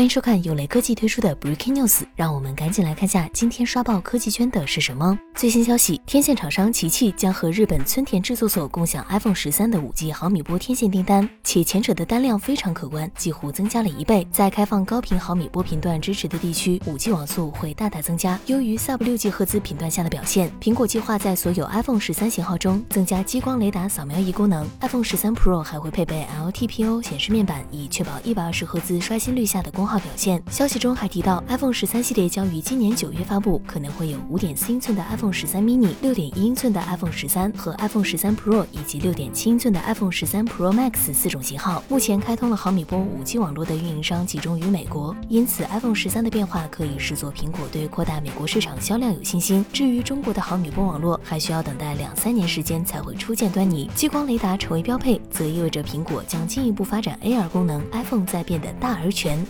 欢迎收看有雷科技推出的 Breaking News，让我们赶紧来看下今天刷爆科技圈的是什么。最新消息，天线厂商奇趣将和日本村田制作所共享 iPhone 十三的五 G 毫米波天线订单，且前者的单量非常可观，几乎增加了一倍。在开放高频毫米波频段支持的地区，五 G 网速会大大增加，优于 Sub 六 G 赫兹频段下的表现。苹果计划在所有 iPhone 十三型号中增加激光雷达扫描仪功能，iPhone 十三 Pro 还会配备 LTPO 显示面板，以确保一百二十赫兹刷新率下的。功耗表现。消息中还提到，iPhone 十三系列将于今年九月发布，可能会有五点四英寸的 iPhone 十三 mini、六点一英寸的 iPhone 十三和 iPhone 十三 Pro 以及六点七英寸的 iPhone 十三 Pro Max 四种型号。目前开通了毫米波五 G 网络的运营商集中于美国，因此 iPhone 十三的变化可以视作苹果对扩大美国市场销量有信心。至于中国的毫米波网络，还需要等待两三年时间才会初见端倪。激光雷达成为标配，则意味着苹果将进一步发展 AR 功能，iPhone 在变得大而全。